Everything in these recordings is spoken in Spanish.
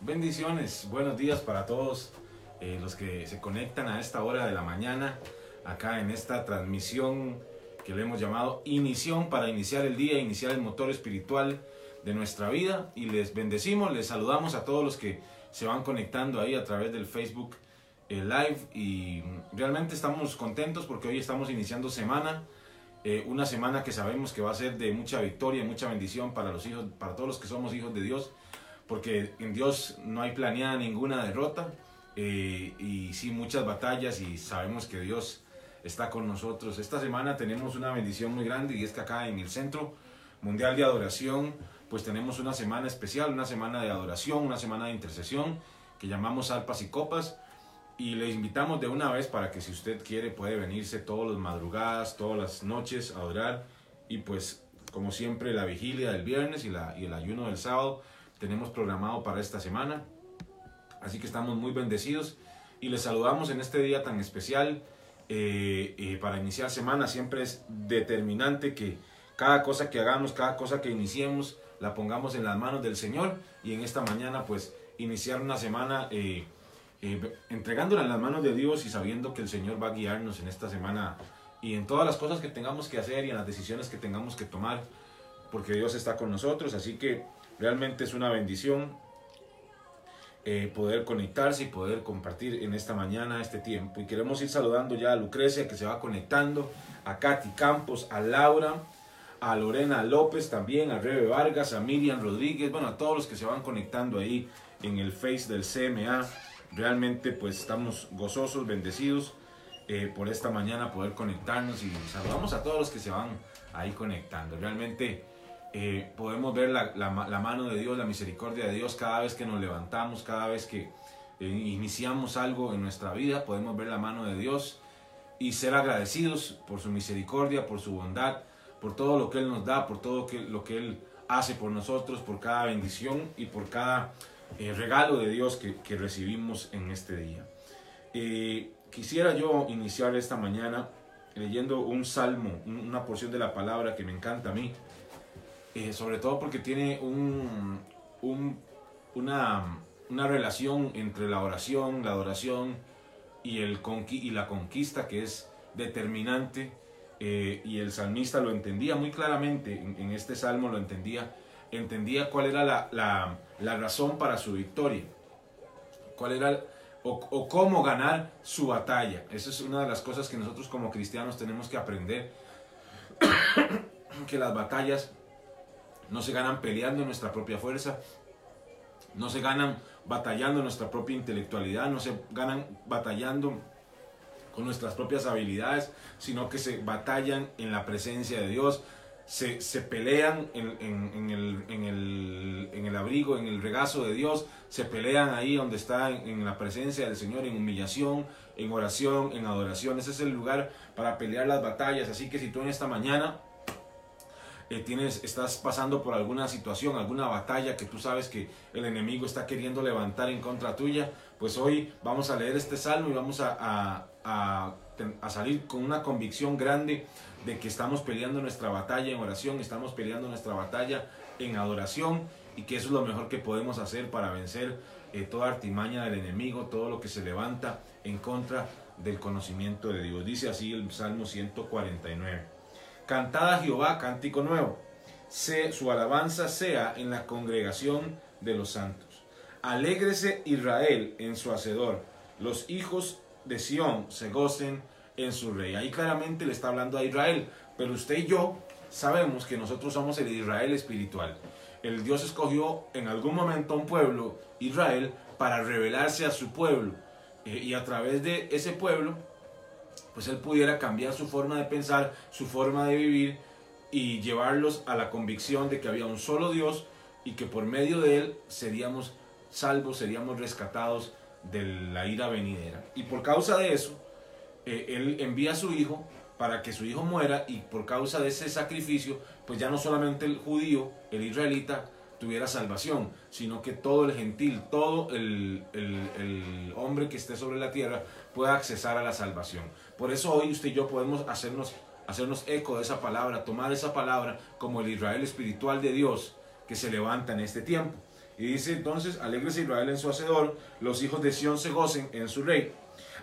Bendiciones, buenos días para todos eh, los que se conectan a esta hora de la mañana, acá en esta transmisión que le hemos llamado Inición para iniciar el día, iniciar el motor espiritual de nuestra vida. Y les bendecimos, les saludamos a todos los que se van conectando ahí a través del Facebook eh, Live. Y realmente estamos contentos porque hoy estamos iniciando semana. eh, una semana que sabemos que va a ser de mucha victoria y mucha bendición para los hijos, para todos los que somos hijos de Dios porque en Dios no hay planeada ninguna derrota eh, y sí muchas batallas y sabemos que Dios está con nosotros. Esta semana tenemos una bendición muy grande y es que acá en el Centro Mundial de Adoración pues tenemos una semana especial, una semana de adoración, una semana de intercesión que llamamos Alpas y Copas y le invitamos de una vez para que si usted quiere puede venirse todas las madrugadas, todas las noches a adorar y pues como siempre la vigilia del viernes y, la, y el ayuno del sábado tenemos programado para esta semana. Así que estamos muy bendecidos y les saludamos en este día tan especial. eh, eh, para iniciar semana siempre es determinante que cada cosa que hagamos, cada cosa que iniciemos, la pongamos en las manos del Señor y en esta mañana pues iniciar una semana eh, eh, entregándola en las manos de Dios y sabiendo que el Señor va a guiarnos en esta semana y en todas las cosas que tengamos que hacer y en las decisiones que tengamos que tomar, porque Dios está con nosotros, así que realmente es una bendición eh, poder conectarse y poder compartir en esta mañana este tiempo. Y queremos ir saludando ya a Lucrecia que se va conectando, a Katy Campos, a Laura, a Lorena López también, a Rebe Vargas, a Miriam Rodríguez, bueno, a todos los que se van conectando ahí en el Face del CMA. Realmente pues estamos gozosos, bendecidos eh, por esta mañana poder conectarnos y saludamos a todos los que se van ahí conectando. Realmente eh, podemos ver la, la, la, mano de Dios, la misericordia de Dios cada vez que nos levantamos, cada vez que eh, iniciamos algo en nuestra vida, podemos ver la mano de Dios y ser agradecidos por su misericordia, por su bondad, por todo lo que Él nos da, por todo que, lo que Él hace por nosotros, por cada bendición y por cada eh, regalo de Dios que, que, recibimos en este día. Eh, quisiera yo iniciar esta mañana leyendo un salmo, una porción de la palabra que me encanta a mí, eh, sobre todo porque tiene un, un, una, una, relación entre la oración, la adoración y, el y la conquista que es determinante eh, y el salmista lo entendía muy claramente, en, en, este salmo lo entendía, entendía cuál era la, la, la razón para su victoria, cuál era o, o, cómo ganar su batalla. Esa es una de las cosas que nosotros como cristianos tenemos que aprender, que las batallas no se ganan peleando nuestra propia fuerza, no se ganan batallando nuestra propia intelectualidad, no se ganan batallando con nuestras propias habilidades, sino que se batallan en la presencia de Dios, se, se pelean en, en, en, el, el, en el abrigo, en el regazo de Dios, se pelean ahí donde está en, la presencia del Señor, en humillación, en oración, en adoración. Ese es el lugar para pelear las batallas. Así que si tú en esta mañana eh, tienes, estás pasando por alguna situación, alguna batalla que tú sabes que el enemigo está queriendo levantar en contra tuya, pues hoy vamos a leer este salmo y vamos a, a, salir con una convicción grande de que estamos peleando nuestra batalla en oración, estamos peleando nuestra batalla en adoración y que eso es lo mejor que podemos hacer para vencer eh, toda artimaña del enemigo, todo lo que se levanta en contra del conocimiento de Dios. Dice así el Salmo 149. Cantad a Jehová cántico nuevo, su alabanza sea en la congregación de los santos. Alégrese Israel en su hacedor, los hijos de Sión se gocen en su rey. Ahí claramente le está hablando a Israel, pero usted y yo sabemos que nosotros somos el Israel espiritual. El Dios escogió en algún momento a un pueblo, Israel, para revelarse a su pueblo. Eh, y a través de ese pueblo, pues él pudiera cambiar su forma de pensar, su forma de vivir y llevarlos a la convicción de que había un solo Dios y que por medio de él seríamos salvos, seríamos rescatados de la ira venidera. Y por causa de eso, eh, él envía a su hijo para que su hijo muera y por causa de ese sacrificio, pues ya no solamente el judío, el israelita, tuviera salvación, sino que todo el gentil, todo el, el, el, hombre que esté sobre la tierra pueda accesar a la salvación. Por eso hoy usted y yo podemos hacernos, hacernos eco de esa palabra, tomar esa palabra como el Israel espiritual de Dios que se levanta en este tiempo. Y dice entonces, alegres Israel en su hacedor, los hijos de Sión se gocen en su rey.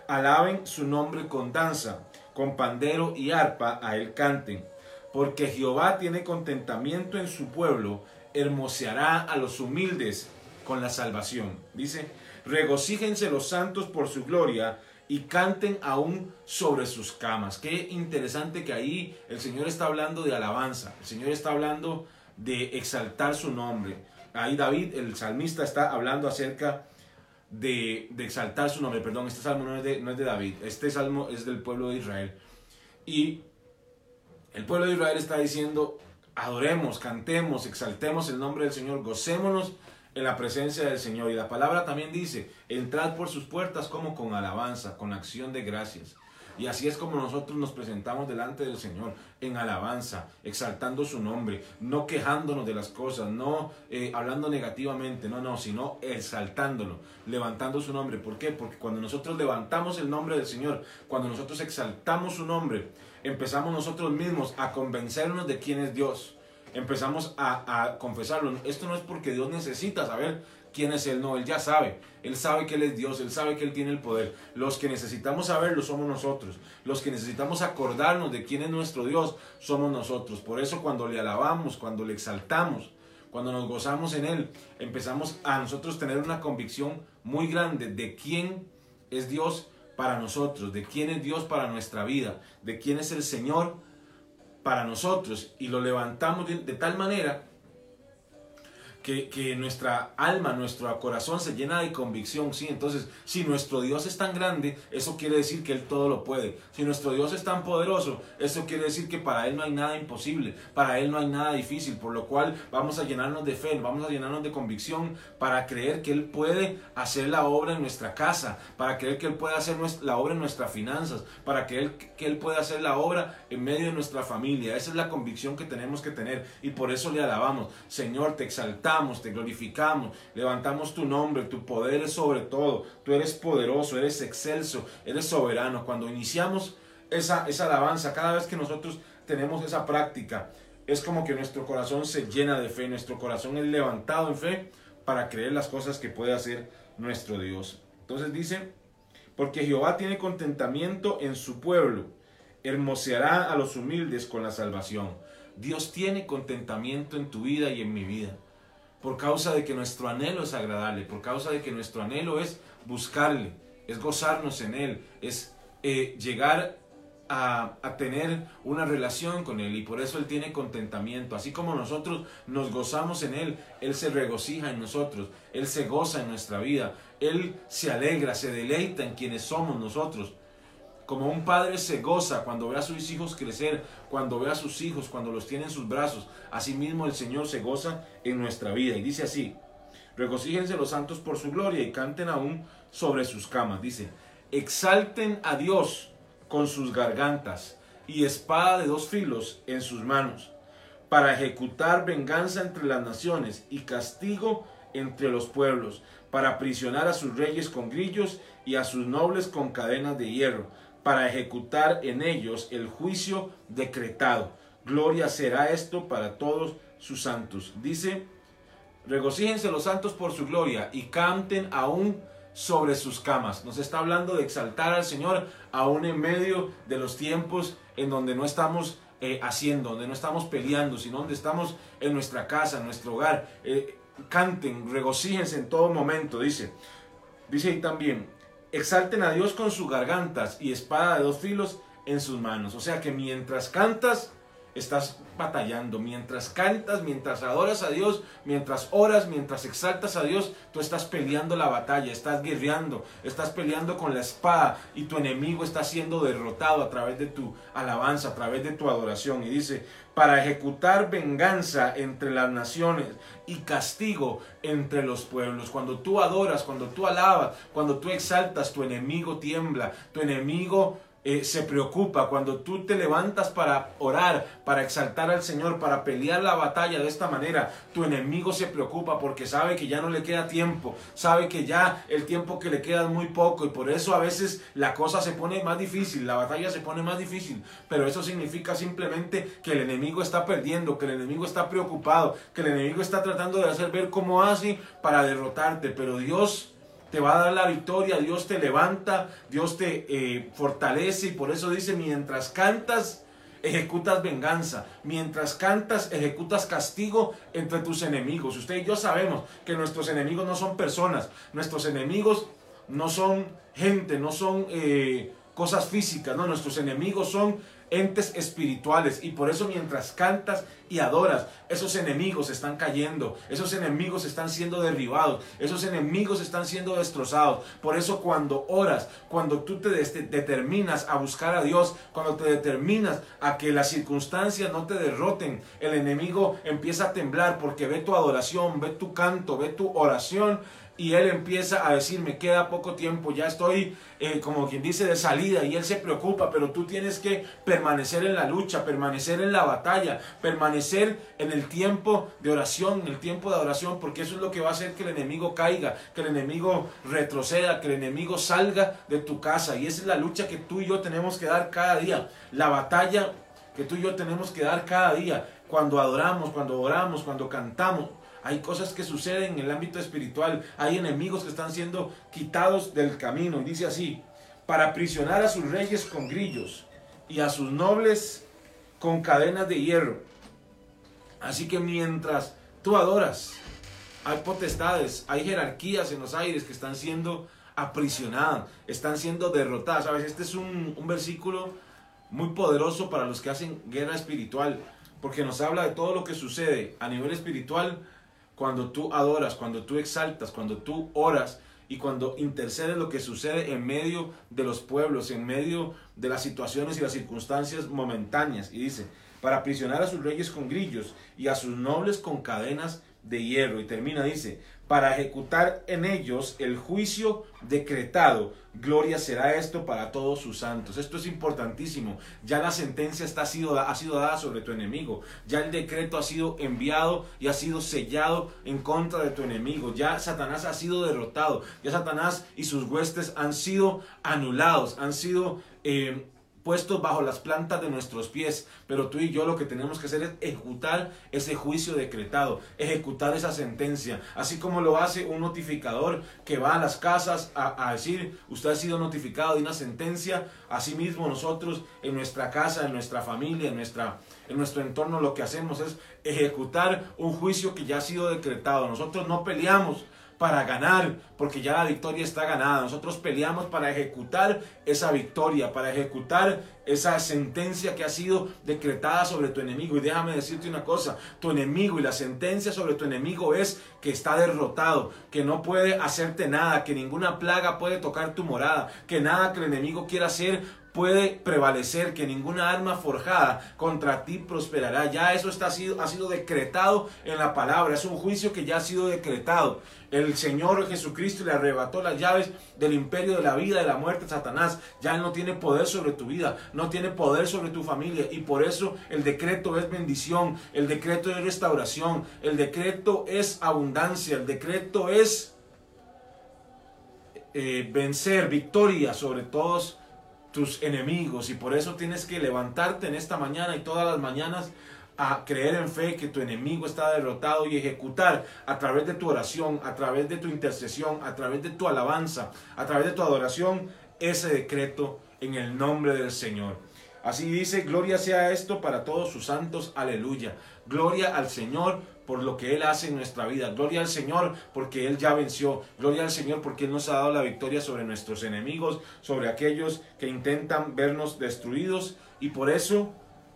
Alaben su nombre con danza, con pandero y arpa a él canten. Porque Jehová tiene contentamiento en su pueblo, hermoseará a los humildes con la salvación. Dice, regocíjense los santos por su gloria y canten aún sobre sus camas. Qué interesante que ahí el Señor está hablando de alabanza, el Señor está hablando de exaltar su nombre. Ahí David, el salmista, está hablando acerca de, exaltar su nombre. Perdón, este salmo no es, de, no es de David, este salmo es del pueblo de Israel. Y el pueblo de Israel está diciendo, adoremos, cantemos, exaltemos el nombre del Señor, gocémonos en la presencia del Señor. Y la palabra también dice, entrad por sus puertas como con alabanza, con acción de gracias. Y así es como nosotros nos presentamos delante del Señor, en alabanza, exaltando su nombre, no quejándonos de las cosas, no eh, hablando negativamente, no, no, sino exaltándolo, levantando su nombre. ¿Por qué? Porque cuando nosotros levantamos el nombre del Señor, cuando nosotros exaltamos su nombre, empezamos nosotros mismos a convencernos de quién es Dios. Empezamos a, a confesarlo. Esto no es porque Dios necesita saber quién es Él, no, Él ya sabe. Él sabe que Él es Dios, Él sabe que Él tiene el poder. Los que necesitamos saberlo somos nosotros. Los que necesitamos acordarnos de quién es nuestro Dios somos nosotros. Por eso cuando le alabamos, cuando le exaltamos, cuando nos gozamos en Él, empezamos a nosotros tener una convicción muy grande de quién es Dios para nosotros, de quién es Dios para nuestra vida, de quién es el Señor para nosotros. Y lo levantamos de, de tal manera que, nuestra alma, nuestro corazón se llena de convicción, ¿sí? Entonces, si nuestro Dios es tan grande, eso quiere decir que Él todo lo puede. Si nuestro Dios es tan poderoso, eso quiere decir que para Él no hay nada imposible, para Él no hay nada difícil, por lo cual vamos a llenarnos de fe, vamos a llenarnos de convicción para creer que Él puede hacer la obra en nuestra casa, para creer que Él puede hacer la obra en nuestras finanzas, para creer que Él puede hacer la obra en medio de nuestra familia. Esa es la convicción que tenemos que tener y por eso le alabamos. Señor, te exaltamos te glorificamos, levantamos tu nombre, tu poder es sobre todo, tú eres poderoso, eres excelso, eres soberano. Cuando iniciamos esa, esa alabanza, cada vez que nosotros tenemos esa práctica, es como que nuestro corazón se llena de fe, nuestro corazón es levantado en fe para creer las cosas que puede hacer nuestro Dios. Entonces dice, porque Jehová tiene contentamiento en su pueblo, hermoseará a los humildes con la salvación. Dios tiene contentamiento en tu vida y en mi vida por causa de que nuestro anhelo es agradable, por causa de que nuestro anhelo es buscarle, es gozarnos en Él, es eh, llegar a, a, tener una relación con Él y por eso Él tiene contentamiento. Así como nosotros nos gozamos en Él, Él se regocija en nosotros, Él se goza en nuestra vida, Él se alegra, se deleita en quienes somos nosotros. Como un padre se goza cuando ve a sus hijos crecer, cuando ve a sus hijos, cuando los tiene en sus brazos, asimismo el Señor se goza en nuestra vida. Y dice así, regocíjense los santos por su gloria y canten aún sobre sus camas. Dice, exalten a Dios con sus gargantas y espada de dos filos en sus manos, para ejecutar venganza entre las naciones y castigo entre los pueblos, para aprisionar a sus reyes con grillos y a sus nobles con cadenas de hierro para ejecutar en ellos el juicio decretado. Gloria será esto para todos sus santos. Dice, regocíjense los santos por su gloria y canten aún sobre sus camas. Nos está hablando de exaltar al Señor aún en medio de los tiempos en donde no estamos eh, haciendo, donde no estamos peleando, sino donde estamos en nuestra casa, en nuestro hogar. Eh, canten, regocíjense en todo momento, dice. Dice ahí también, exalten a Dios con sus gargantas y espada de dos filos en sus manos. O sea que mientras cantas, estás batallando. Mientras cantas, mientras adoras a Dios, mientras oras, mientras exaltas a Dios, tú estás peleando la batalla, estás guerreando, estás peleando con la espada y tu enemigo está siendo derrotado a través de tu alabanza, a través de tu adoración. Y dice, para ejecutar venganza entre las naciones y castigo entre los pueblos. Cuando tú adoras, cuando tú alabas, cuando tú exaltas, tu enemigo tiembla, tu enemigo eh, se preocupa, cuando tú te levantas para orar, para exaltar al Señor, para pelear la batalla de esta manera, tu enemigo se preocupa porque sabe que ya no le queda tiempo, sabe que ya el tiempo que le queda es muy poco y por eso a veces la cosa se pone más difícil, la batalla se pone más difícil, pero eso significa simplemente que el enemigo está perdiendo, que el enemigo está preocupado, que el enemigo está tratando de hacer ver cómo hace para derrotarte, pero Dios te va a dar la victoria, Dios te levanta, Dios te eh, fortalece y por eso dice, mientras cantas, ejecutas venganza, mientras cantas, ejecutas castigo entre tus enemigos. Usted y yo sabemos que nuestros enemigos no son personas, nuestros enemigos no son gente, no son eh, cosas físicas, no, nuestros enemigos son entes espirituales. Y por eso mientras cantas y adoras, esos enemigos están cayendo, esos enemigos están siendo derribados, esos enemigos están siendo destrozados. Por eso cuando oras, cuando tú te determinas a buscar a Dios, cuando te determinas a que las circunstancias no te derroten, el enemigo empieza a temblar porque ve tu adoración, ve tu canto, ve tu oración y él empieza a decir, me queda poco tiempo, ya estoy eh, como quien dice de salida y él se preocupa, pero tú tienes que permanecer en la lucha, permanecer en la batalla, permanecer en el tiempo de oración, en el tiempo de oración, porque eso es lo que va a hacer que el enemigo caiga, que el enemigo retroceda, que el enemigo salga de tu casa y esa es la lucha que tú y yo tenemos que dar cada día, la batalla que tú y yo tenemos que dar cada día, cuando adoramos, cuando oramos, cuando cantamos. Hay cosas que suceden en el ámbito espiritual. Hay enemigos que están siendo quitados del camino. Y dice así, para aprisionar a sus reyes con grillos y a sus nobles con cadenas de hierro. Así que mientras tú adoras, hay potestades, hay jerarquías en los aires que están siendo aprisionadas, están siendo derrotadas. ¿Sabes? Este es un, un versículo muy poderoso para los que hacen guerra espiritual, porque nos habla de todo lo que sucede a nivel espiritual cuando tú adoras, cuando tú exaltas, cuando tú oras y cuando intercedes lo que sucede en medio de los pueblos, en medio de las situaciones y las circunstancias momentáneas. Y dice, para aprisionar a sus reyes con grillos y a sus nobles con cadenas de hierro. Y termina, dice, para ejecutar en ellos el juicio decretado. Gloria será esto para todos sus santos. Esto es importantísimo. Ya la sentencia está, ha, sido, ha sido dada sobre tu enemigo. Ya el decreto ha sido enviado y ha sido sellado en contra de tu enemigo. Ya Satanás ha sido derrotado. Ya Satanás y sus huestes han sido anulados. Han sido... Eh, puestos bajo las plantas de nuestros pies, pero tú y yo lo que tenemos que hacer es ejecutar ese juicio decretado, ejecutar esa sentencia, así como lo hace un notificador que va a las casas a, decir, usted ha sido notificado de una sentencia, asimismo nosotros en nuestra casa, en nuestra familia, en, nuestra, en nuestro entorno lo que hacemos es ejecutar un juicio que ya ha sido decretado. Nosotros no peleamos para ganar, porque ya la victoria está ganada. Nosotros peleamos para ejecutar esa victoria, para ejecutar esa sentencia que ha sido decretada sobre tu enemigo. Y déjame decirte una cosa, tu enemigo y la sentencia sobre tu enemigo es que está derrotado, que no puede hacerte nada, que ninguna plaga puede tocar tu morada, que nada que el enemigo quiera hacer puede prevalecer, que ninguna arma forjada contra ti prosperará. Ya eso está, ha, sido, ha sido decretado en la palabra, es un juicio que ya ha sido decretado. El Señor Jesucristo le arrebató las llaves del imperio de la vida, de la muerte, Satanás. Ya no tiene poder sobre tu vida, no tiene poder sobre tu familia. Y por eso el decreto es bendición, el decreto es restauración, el decreto es abundancia, el decreto es eh, vencer, victoria sobre todos tus enemigos. Y por eso tienes que levantarte en esta mañana y todas las mañanas a creer en fe que tu enemigo está derrotado y ejecutar a través de tu oración, a través de tu intercesión, a través de tu alabanza, a través de tu adoración, ese decreto en el nombre del Señor. Así dice, gloria sea esto para todos sus santos, aleluya. Gloria al Señor por lo que Él hace en nuestra vida. Gloria al Señor porque Él ya venció. Gloria al Señor porque Él nos ha dado la victoria sobre nuestros enemigos, sobre aquellos que intentan vernos destruidos. Y por eso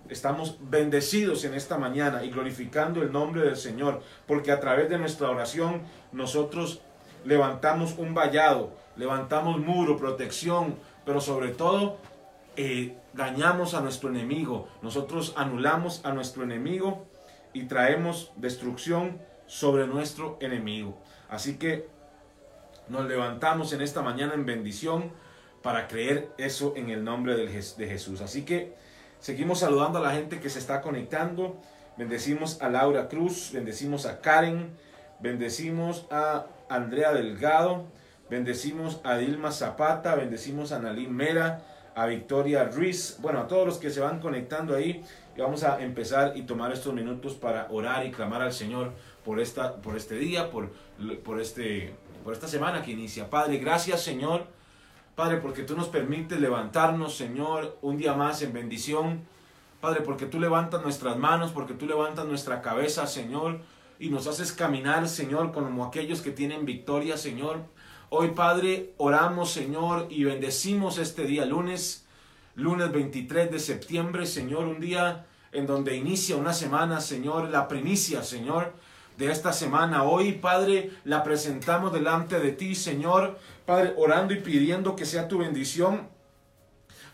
estamos bendecidos en esta mañana y glorificando el nombre del Señor, porque a través de nuestra oración nosotros levantamos un vallado, levantamos muro, protección, pero sobre todo eh, dañamos a nuestro enemigo, nosotros anulamos a nuestro enemigo y traemos destrucción sobre nuestro enemigo. Así que nos levantamos en esta mañana en bendición para creer eso en el nombre de Jesús. Así que seguimos saludando a la gente que se está conectando. Bendecimos a Laura Cruz, bendecimos a Karen, bendecimos a Andrea Delgado, bendecimos a Dilma Zapata, bendecimos a Nalí Mera, a Victoria Ruiz, bueno, a todos los que se van conectando ahí. Vamos a empezar y tomar estos minutos para orar y clamar al Señor por, esta, por este día, por, por, este, por esta semana que inicia. Padre, gracias Señor Padre, porque tú nos permites levantarnos, Señor, un día más en bendición. Padre, porque tú levantas nuestras manos, porque tú levantas nuestra cabeza, Señor, y nos haces caminar, Señor, como aquellos que tienen victoria, Señor. Hoy, Padre, oramos, Señor, y bendecimos este día, lunes, lunes 23 de septiembre, Señor, un día en donde inicia una semana, Señor, la primicia, Señor, de esta semana. Hoy, Padre, la presentamos delante de ti, Señor, Padre, orando y pidiendo que sea tu bendición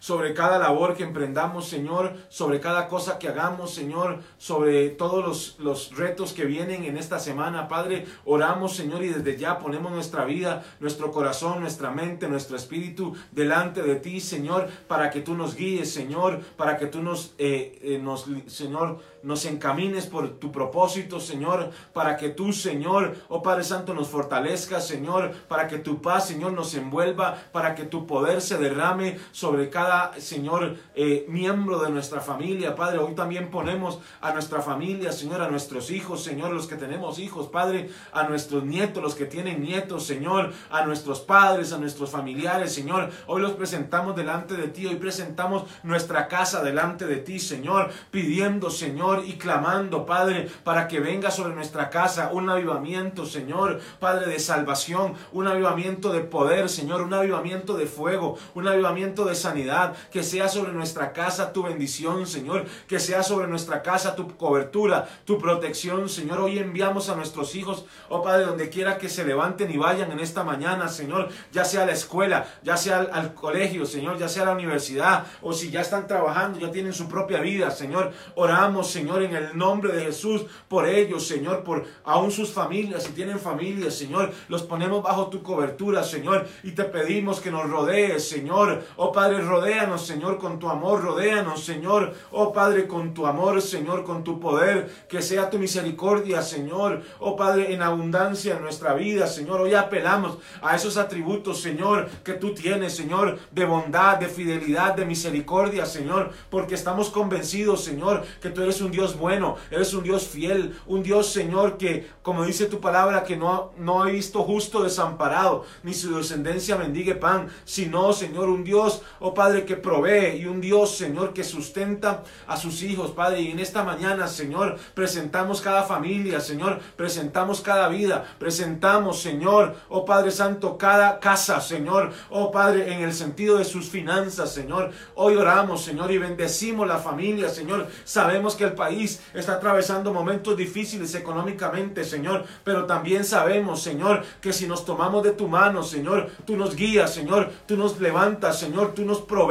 sobre cada labor que emprendamos, Señor, sobre cada cosa que hagamos, Señor, sobre todos los, los, retos que vienen en esta semana, Padre. Oramos, Señor, y desde ya ponemos nuestra vida, nuestro corazón, nuestra mente, nuestro espíritu delante de ti, Señor, para que tú nos guíes, Señor, para que tú nos, eh, eh, nos Señor, nos encamines por tu propósito, Señor, para que tú, Señor, oh Padre Santo, nos fortalezcas, Señor, para que tu paz, Señor, nos envuelva, para que tu poder se derrame sobre cada, Señor, eh, miembro de nuestra familia, Padre. Hoy también ponemos a nuestra familia, Señor, a nuestros hijos, Señor, los que tenemos hijos, Padre, a nuestros nietos, los que tienen nietos, Señor, a nuestros padres, a nuestros familiares, Señor. Hoy los presentamos delante de ti, hoy presentamos nuestra casa delante de ti, Señor, pidiendo, Señor, y clamando, Padre, para que venga sobre nuestra casa un avivamiento, Señor, Padre, de salvación, un avivamiento de poder, Señor, un avivamiento de fuego, un avivamiento de sanidad, que sea sobre nuestra casa tu bendición, Señor, que sea sobre nuestra casa tu cobertura, tu protección, Señor. Hoy enviamos a nuestros hijos, oh Padre, donde quiera que se levanten y vayan en esta mañana, Señor, ya sea a la escuela, ya sea al, colegio, Señor, ya sea a la universidad, o si ya están trabajando, ya tienen su propia vida, Señor. Oramos, Señor en el nombre de Jesús, por ellos, Señor, por aún sus familias, si tienen familias, Señor, los ponemos bajo tu cobertura, Señor, y te pedimos que nos rodees, Señor. Oh Padre, rodéanos, Señor, con tu amor, rodéanos, Señor. Oh Padre, con tu amor, Señor, con tu poder, que sea tu misericordia, Señor. Oh Padre, en abundancia en nuestra vida, Señor. Hoy apelamos a esos atributos, Señor, que tú tienes, Señor, de bondad, de fidelidad, de misericordia, Señor, porque estamos convencidos, Señor, que tú eres un Dios bueno, eres un Dios fiel, un Dios Señor que, como dice tu palabra, que no, no ha visto justo desamparado, ni su descendencia mendigue pan, sino Señor, un Dios, oh Padre, que provee y un Dios, Señor, que sustenta a sus hijos, Padre. Y en esta mañana, Señor, presentamos cada familia, Señor, presentamos cada vida, presentamos, Señor, oh Padre Santo, cada casa, Señor, oh Padre, en el sentido de sus finanzas, Señor. Hoy oramos, Señor, y bendecimos la familia, Señor. Sabemos que el país está atravesando momentos difíciles económicamente, Señor, pero también sabemos, Señor, que si nos tomamos de tu mano, Señor, tú nos guías, Señor, tú nos levantas, Señor, tú nos provees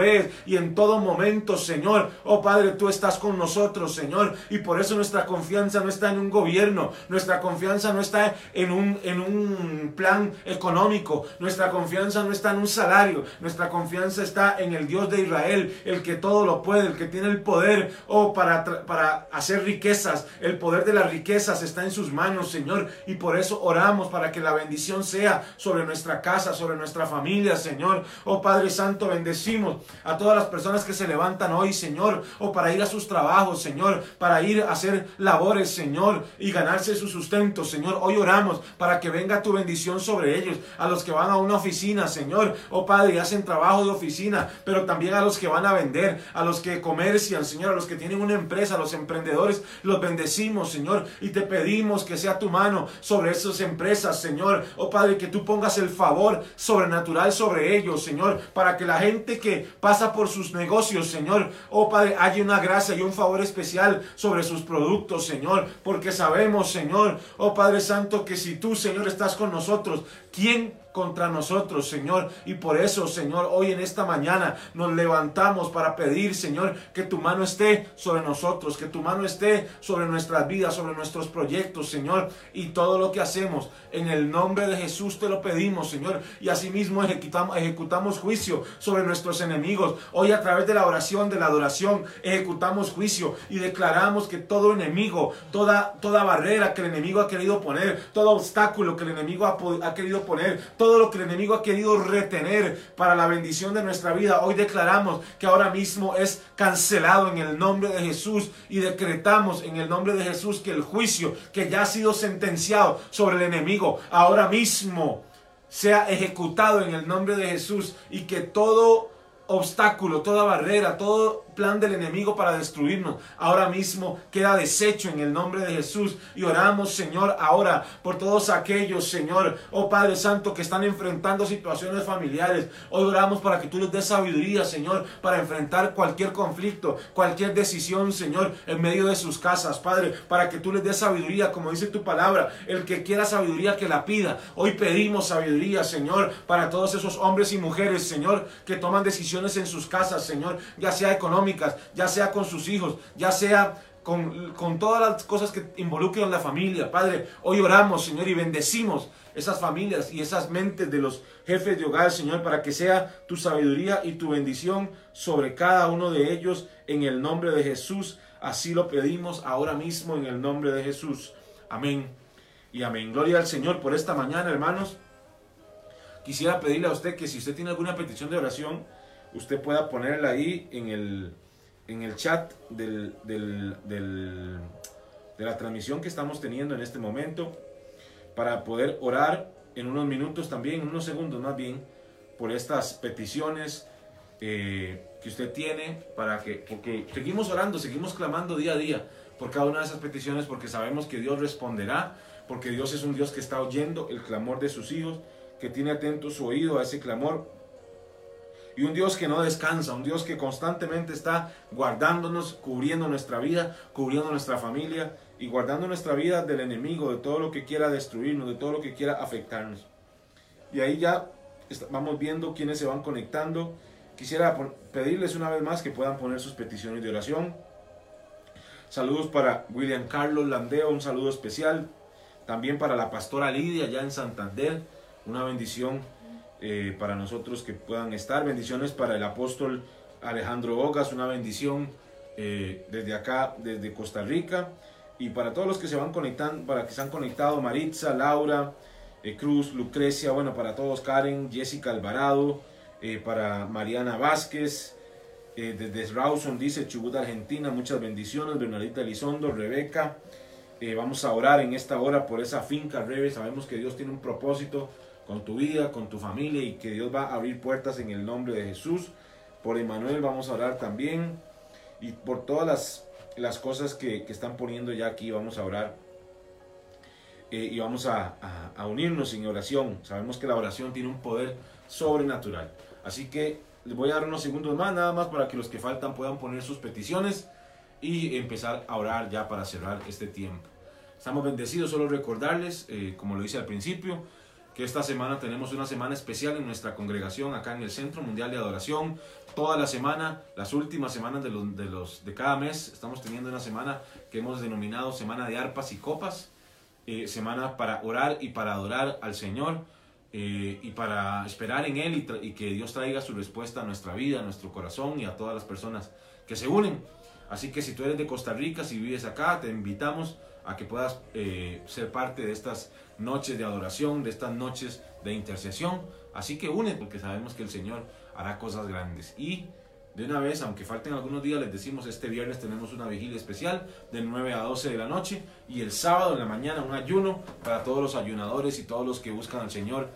y en todo momento, Señor, oh Padre, tú estás con nosotros, Señor, y por eso nuestra confianza no está en un gobierno, nuestra confianza no está en un, en un plan económico, nuestra confianza no está en un salario, nuestra confianza está en el Dios de Israel, el que todo lo puede, el que tiene el poder, oh, para, para hacer riquezas. El poder de las riquezas está en sus manos, Señor. Y por eso oramos para que la bendición sea sobre nuestra casa, sobre nuestra familia, Señor. Oh Padre Santo, bendecimos a todas las personas que se levantan hoy, Señor. O para ir a sus trabajos, Señor. Para ir a hacer labores, Señor. Y ganarse su sustento, Señor. Hoy oramos para que venga tu bendición sobre ellos. A los que van a una oficina, Señor. Oh Padre, hacen trabajo de oficina. Pero también a los que van a vender. A los que comercian, Señor. A los que tienen una empresa. A los emprendedores, los bendecimos, Señor, y te pedimos que sea tu mano sobre esas empresas, Señor. Oh Padre, que tú pongas el favor sobrenatural sobre ellos, Señor, para que la gente que pasa por sus negocios, Señor, oh Padre, haya una gracia y un favor especial sobre sus productos, Señor, porque sabemos, Señor, oh Padre Santo, que si tú, Señor, estás con nosotros, ¿quién contra nosotros, Señor. Y por eso, Señor, hoy en esta mañana nos levantamos para pedir, Señor, que tu mano esté sobre nosotros, que tu mano esté sobre nuestras vidas, sobre nuestros proyectos, Señor, y todo lo que hacemos. En el nombre de Jesús te lo pedimos, Señor. Y asimismo ejecutamos, juicio sobre nuestros enemigos. Hoy a través de la oración, de la adoración, ejecutamos juicio y declaramos que todo enemigo, toda, toda barrera que el enemigo ha querido poner, todo obstáculo que el enemigo ha, ha querido poner, todo lo que el enemigo ha querido retener para la bendición de nuestra vida. Hoy declaramos que ahora mismo es cancelado en el nombre de Jesús y decretamos en el nombre de Jesús que el juicio que ya ha sido sentenciado sobre el enemigo ahora mismo sea ejecutado en el nombre de Jesús y que todo obstáculo, toda barrera, todo plan del enemigo para destruirnos ahora mismo queda deshecho en el nombre de Jesús. Y oramos, Señor, ahora por todos aquellos, Señor, oh Padre Santo, que están enfrentando situaciones familiares. Hoy oramos para que tú les des sabiduría, Señor, para enfrentar cualquier conflicto, cualquier decisión, Señor, en medio de sus casas, Padre, para que tú les des sabiduría, como dice tu palabra. El que quiera sabiduría, que la pida. Hoy pedimos sabiduría, Señor, para todos esos hombres y mujeres, Señor, que toman decisiones en sus casas, Señor, ya sea económica ya sea con sus hijos, ya sea con, con, todas las cosas que involucran la familia. Padre, hoy oramos, Señor, y bendecimos esas familias y esas mentes de los jefes de hogar, Señor, para que sea tu sabiduría y tu bendición sobre cada uno de ellos en el nombre de Jesús. Así lo pedimos ahora mismo en el nombre de Jesús. Amén. Y amén. Gloria al Señor por esta mañana, hermanos. Quisiera pedirle a usted que si usted tiene alguna petición de oración, usted pueda ponerla ahí en el, en el chat del, de la transmisión que estamos teniendo en este momento para poder orar en unos minutos también, en unos segundos más bien, por estas peticiones eh, que usted tiene, para que, porque seguimos orando, seguimos clamando día a día por cada una de esas peticiones, porque sabemos que Dios responderá, porque Dios es un Dios que está oyendo el clamor de sus hijos, que tiene atento su oído a ese clamor y un Dios que no descansa, un Dios que constantemente está guardándonos, cubriendo nuestra vida, cubriendo nuestra familia y guardando nuestra vida del enemigo, de todo lo que quiera destruirnos, de todo lo que quiera afectarnos. Y ahí ya vamos viendo quiénes se van conectando. Quisiera pedirles una vez más que puedan poner sus peticiones de oración. Saludos para William Carlos Landeo, un saludo especial. También para la pastora Lidia, allá en Santander. Una bendición eh, para nosotros que puedan estar. Bendiciones para el apóstol Alejandro Ogas, una bendición eh, desde acá, desde Costa Rica. Y para todos los que se van conectando, para que se han conectado, Maritza, Laura, eh, Cruz, Lucrecia, bueno, para todos, Karen, Jessica Alvarado, para Mariana Vázquez, desde Rawson dice Chubut, Argentina, muchas bendiciones, Bernadita Elizondo, Rebeca. vamos a orar en esta hora por esa finca, Rebe. Sabemos que Dios tiene un propósito con tu vida, con tu familia y que Dios va a abrir puertas en el nombre de Jesús. Por Emanuel vamos a orar también y por todas las, las cosas que, que, están poniendo ya aquí vamos a orar. Eh, y vamos a, a, unirnos en oración. Sabemos que la oración tiene un poder sobrenatural. Así que les voy a dar unos segundos más, nada más para que los que faltan puedan poner sus peticiones y empezar a orar ya para cerrar este tiempo. Estamos bendecidos, solo recordarles, eh, como lo dice al principio, que esta semana tenemos una semana especial en nuestra congregación acá en el Centro Mundial de Adoración. Toda la semana, las últimas semanas de, los, de, los, de cada mes, estamos teniendo una semana que hemos denominado Semana de Arpas y Copas, eh, semana para orar y para adorar al Señor eh, y para esperar en Él y, y, que Dios traiga su respuesta a nuestra vida, a nuestro corazón y a todas las personas que se unen. Así que si tú eres de Costa Rica, si vives acá, te invitamos a que puedas eh, ser parte de estas noches de adoración, de estas noches de intercesión. Así que une, porque sabemos que el Señor hará cosas grandes. Y de una vez, aunque falten algunos días, les decimos, este viernes tenemos una vigilia especial de 9 a 12 de la noche y el sábado en la mañana un ayuno para todos los ayunadores y todos los que buscan al Señor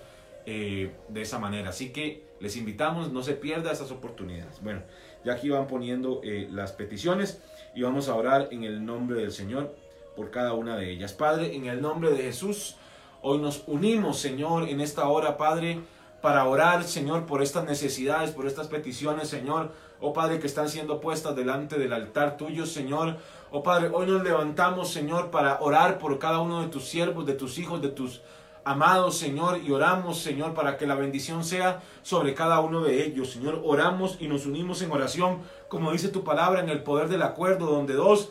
eh, de esa manera. Así que les invitamos, no se pierda esas oportunidades. Bueno, ya aquí van poniendo eh, las peticiones y vamos a orar en el nombre del Señor por cada una de ellas. Padre, en el nombre de Jesús, hoy nos unimos, Señor, en esta hora, Padre, para orar, Señor, por estas necesidades, por estas peticiones, Señor. Oh Padre, que están siendo puestas delante del altar tuyo, Señor. Oh Padre, hoy nos levantamos, Señor, para orar por cada uno de tus siervos, de tus hijos, de tus amados, Señor, y oramos, Señor, para que la bendición sea sobre cada uno de ellos. Señor, oramos y nos unimos en oración, como dice tu palabra, en el poder del acuerdo, donde dos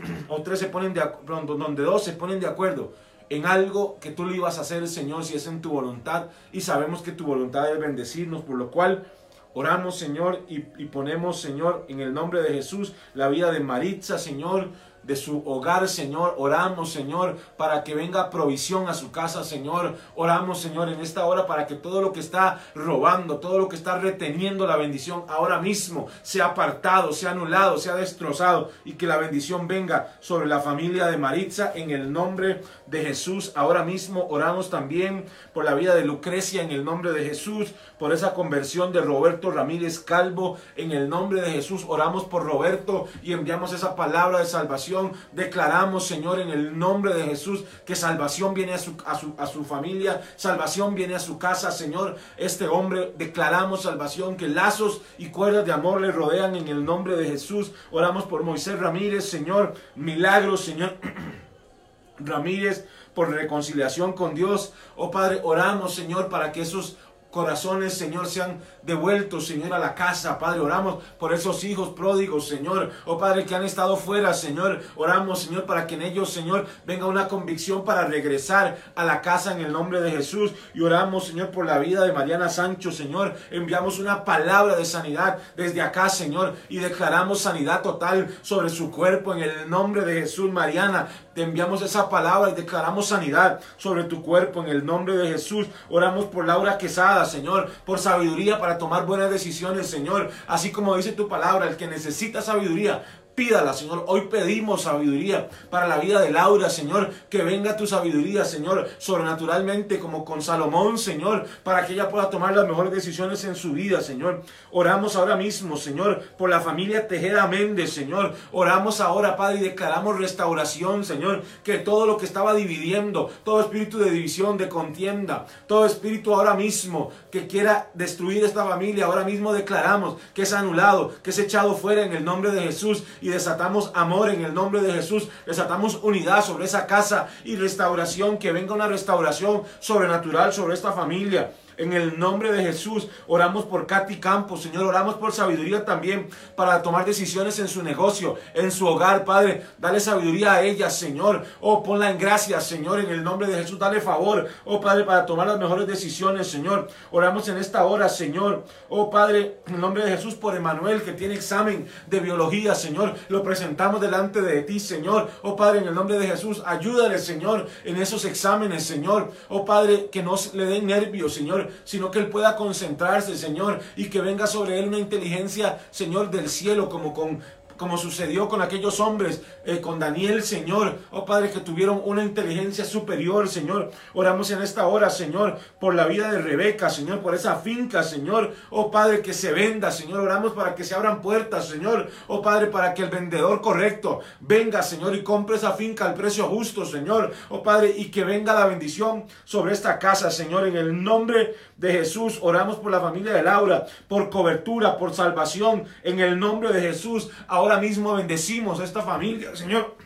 o tres se ponen de acuerdo, donde dos se ponen de acuerdo en algo que tú le ibas a hacer, Señor, si es en tu voluntad. Y sabemos que tu voluntad es bendecirnos, por lo cual oramos, Señor, y, y ponemos, Señor, en el nombre de Jesús, la vida de Maritza, Señor, de su hogar, Señor. Oramos, Señor, para que venga provisión a su casa, Señor. Oramos, Señor, en esta hora para que todo lo que está robando, todo lo que está reteniendo la bendición ahora mismo sea apartado, sea anulado, sea destrozado y que la bendición venga sobre la familia de Maritza en el nombre de Jesús. Ahora mismo oramos también por la vida de Lucrecia en el nombre de Jesús, por esa conversión de Roberto Ramírez Calvo en el nombre de Jesús. Oramos por Roberto y enviamos esa palabra de salvación Declaramos, Señor, en el nombre de Jesús, que salvación viene a su, a su, familia, salvación viene a su casa, Señor. Este hombre, declaramos salvación, que lazos y cuerdas de amor le rodean en el nombre de Jesús. Oramos por Moisés Ramírez, Señor. Milagros, Señor. Ramírez, por reconciliación con Dios. Oh Padre, oramos, Señor, para que esos corazones, Señor, sean devueltos, Señor, a la casa. Padre, oramos por esos hijos pródigos, Señor. Oh Padre, que han estado fuera, Señor. Oramos, Señor, para que en ellos, Señor, venga una convicción para regresar a la casa en el nombre de Jesús. Y oramos, Señor, por la vida de Mariana Sancho, Señor. Enviamos una palabra de sanidad desde acá, Señor. Y declaramos sanidad total sobre su cuerpo en el nombre de Jesús, Mariana. Te enviamos esa palabra y declaramos sanidad sobre tu cuerpo en el nombre de Jesús. Oramos por Laura Quesada, Señor, por sabiduría para tomar buenas decisiones, Señor. Así como dice tu palabra, el que necesita sabiduría, Pídala, Señor. Hoy pedimos sabiduría para la vida de Laura, Señor. Que venga tu sabiduría, Señor, sobrenaturalmente como con Salomón, Señor, para que ella pueda tomar las mejores decisiones en su vida, Señor. Oramos ahora mismo, Señor, por la familia Tejeda Méndez, Señor. Oramos ahora, Padre, y declaramos restauración, Señor. Que todo lo que estaba dividiendo, todo espíritu de división, de contienda, todo espíritu ahora mismo que quiera destruir esta familia, ahora mismo declaramos que es anulado, que es echado fuera en el nombre de Jesús y desatamos amor en el nombre de Jesús, desatamos unidad sobre esa casa y restauración, que venga una restauración sobrenatural sobre esta familia. En el nombre de Jesús, oramos por Katy Campos, Señor, oramos por sabiduría también para tomar decisiones en su negocio, en su hogar, Padre. Dale sabiduría a ella, Señor. Oh, ponla en gracia, Señor, en el nombre de Jesús. Dale favor, oh Padre, para tomar las mejores decisiones, Señor. Oramos en esta hora, Señor. Oh Padre, en el nombre de Jesús, por Emanuel, que tiene examen de biología, Señor. Lo presentamos delante de ti, Señor. Oh Padre, en el nombre de Jesús, ayúdale, Señor, en esos exámenes, Señor. Oh Padre, que no le den nervios, Señor sino que Él pueda concentrarse, Señor, y que venga sobre Él una inteligencia, Señor, del cielo, como con como sucedió con aquellos hombres, eh, con Daniel, Señor. Oh Padre, que tuvieron una inteligencia superior, Señor. Oramos en esta hora, Señor, por la vida de Rebeca, Señor, por esa finca, Señor. Oh Padre, que se venda, Señor. Oramos para que se abran puertas, Señor. Oh Padre, para que el vendedor correcto venga, Señor, y compre esa finca al precio justo, Señor. Oh Padre, y que venga la bendición sobre esta casa, Señor, en el nombre de Jesús. Oramos por la familia de Laura, por cobertura, por salvación, en el nombre de Jesús. Ahora mismo bendecimos a esta familia, Señor.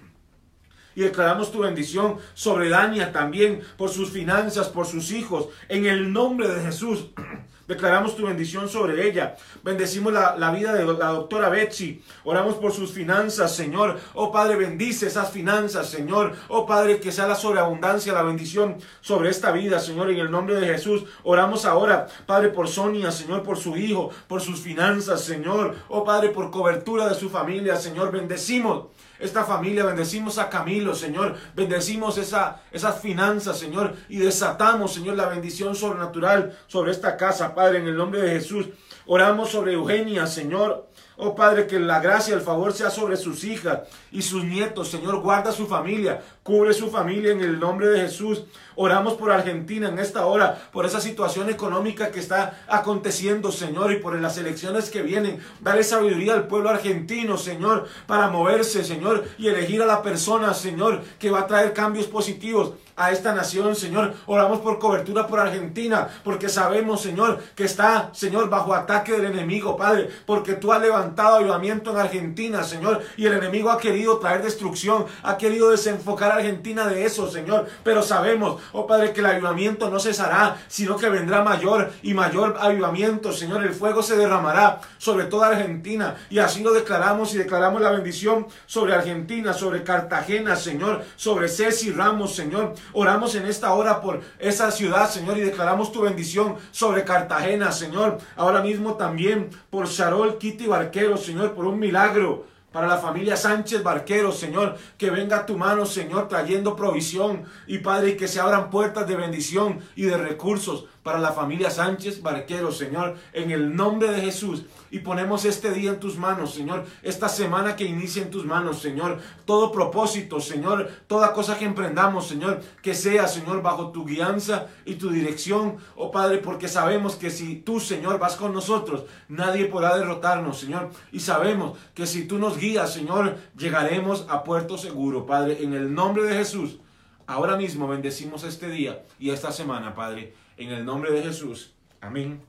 Y declaramos tu bendición sobre Dania también, por sus finanzas, por sus hijos, en el nombre de Jesús. Declaramos tu bendición sobre ella. Bendecimos la, la, vida de la doctora Betsy. Oramos por sus finanzas, Señor. Oh Padre, bendice esas finanzas, Señor. Oh Padre, que sea la sobreabundancia, la bendición sobre esta vida, Señor, en el nombre de Jesús. Oramos ahora, Padre, por Sonia, Señor, por su hijo, por sus finanzas, Señor. Oh Padre, por cobertura de su familia, Señor. Bendecimos esta familia, bendecimos a Camilo, Señor, bendecimos esa, esas finanzas, Señor, y desatamos, Señor, la bendición sobrenatural sobre esta casa, Padre, en el nombre de Jesús. Oramos sobre Eugenia, Señor. Oh Padre, que la gracia, el favor sea sobre sus hijas y sus nietos. Señor, guarda su familia, cubre su familia en el nombre de Jesús. Oramos por Argentina en esta hora, por esa situación económica que está aconteciendo, Señor, y por las elecciones que vienen. Dale sabiduría al pueblo argentino, Señor, para moverse, Señor, y elegir a la persona, Señor, que va a traer cambios positivos a esta nación, Señor. Oramos por cobertura por Argentina, porque sabemos, Señor, que está, Señor, bajo ataque del enemigo, Padre, porque tú has levantado avivamiento en Argentina, Señor, y el enemigo ha querido traer destrucción, ha querido desenfocar a Argentina de eso, Señor. Pero sabemos, oh Padre, que el avivamiento no cesará, sino que vendrá mayor y mayor avivamiento, Señor. El fuego se derramará sobre toda Argentina, y así lo declaramos y declaramos la bendición sobre Argentina, sobre Cartagena, Señor, sobre Ceci Ramos, Señor. Oramos en esta hora por esa ciudad, Señor, y declaramos tu bendición sobre Cartagena, Señor. Ahora mismo también por Charol Kitty Barquero, Señor, por un milagro para la familia Sánchez Barquero, Señor, que venga tu mano, Señor, trayendo provisión. Y Padre, y que se abran puertas de bendición y de recursos para la familia Sánchez Barquero, Señor, en el nombre de Jesús. Y ponemos este día en tus manos, Señor, esta semana que inicia en tus manos, Señor. Todo propósito, Señor, toda cosa que emprendamos, Señor, que sea, Señor, bajo tu guianza y tu dirección, oh Padre, porque sabemos que si tú, Señor, vas con nosotros, nadie podrá derrotarnos, Señor. Y sabemos que si tú nos guías, Señor, llegaremos a puerto seguro, Padre, en el nombre de Jesús. Ahora mismo bendecimos este día y esta semana, Padre en el nombre de Jesús. Amén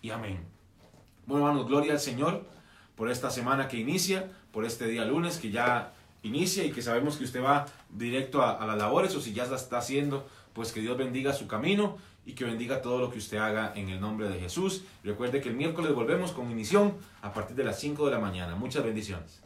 y amén. Bueno, hermanos, gloria al Señor por esta semana que inicia, por este día lunes que ya inicia y que sabemos que usted va directo a, las labores o si ya la está haciendo, pues que Dios bendiga su camino y que bendiga todo lo que usted haga en el nombre de Jesús. Recuerde que el miércoles volvemos con inición a partir de las 5 de la mañana. Muchas bendiciones.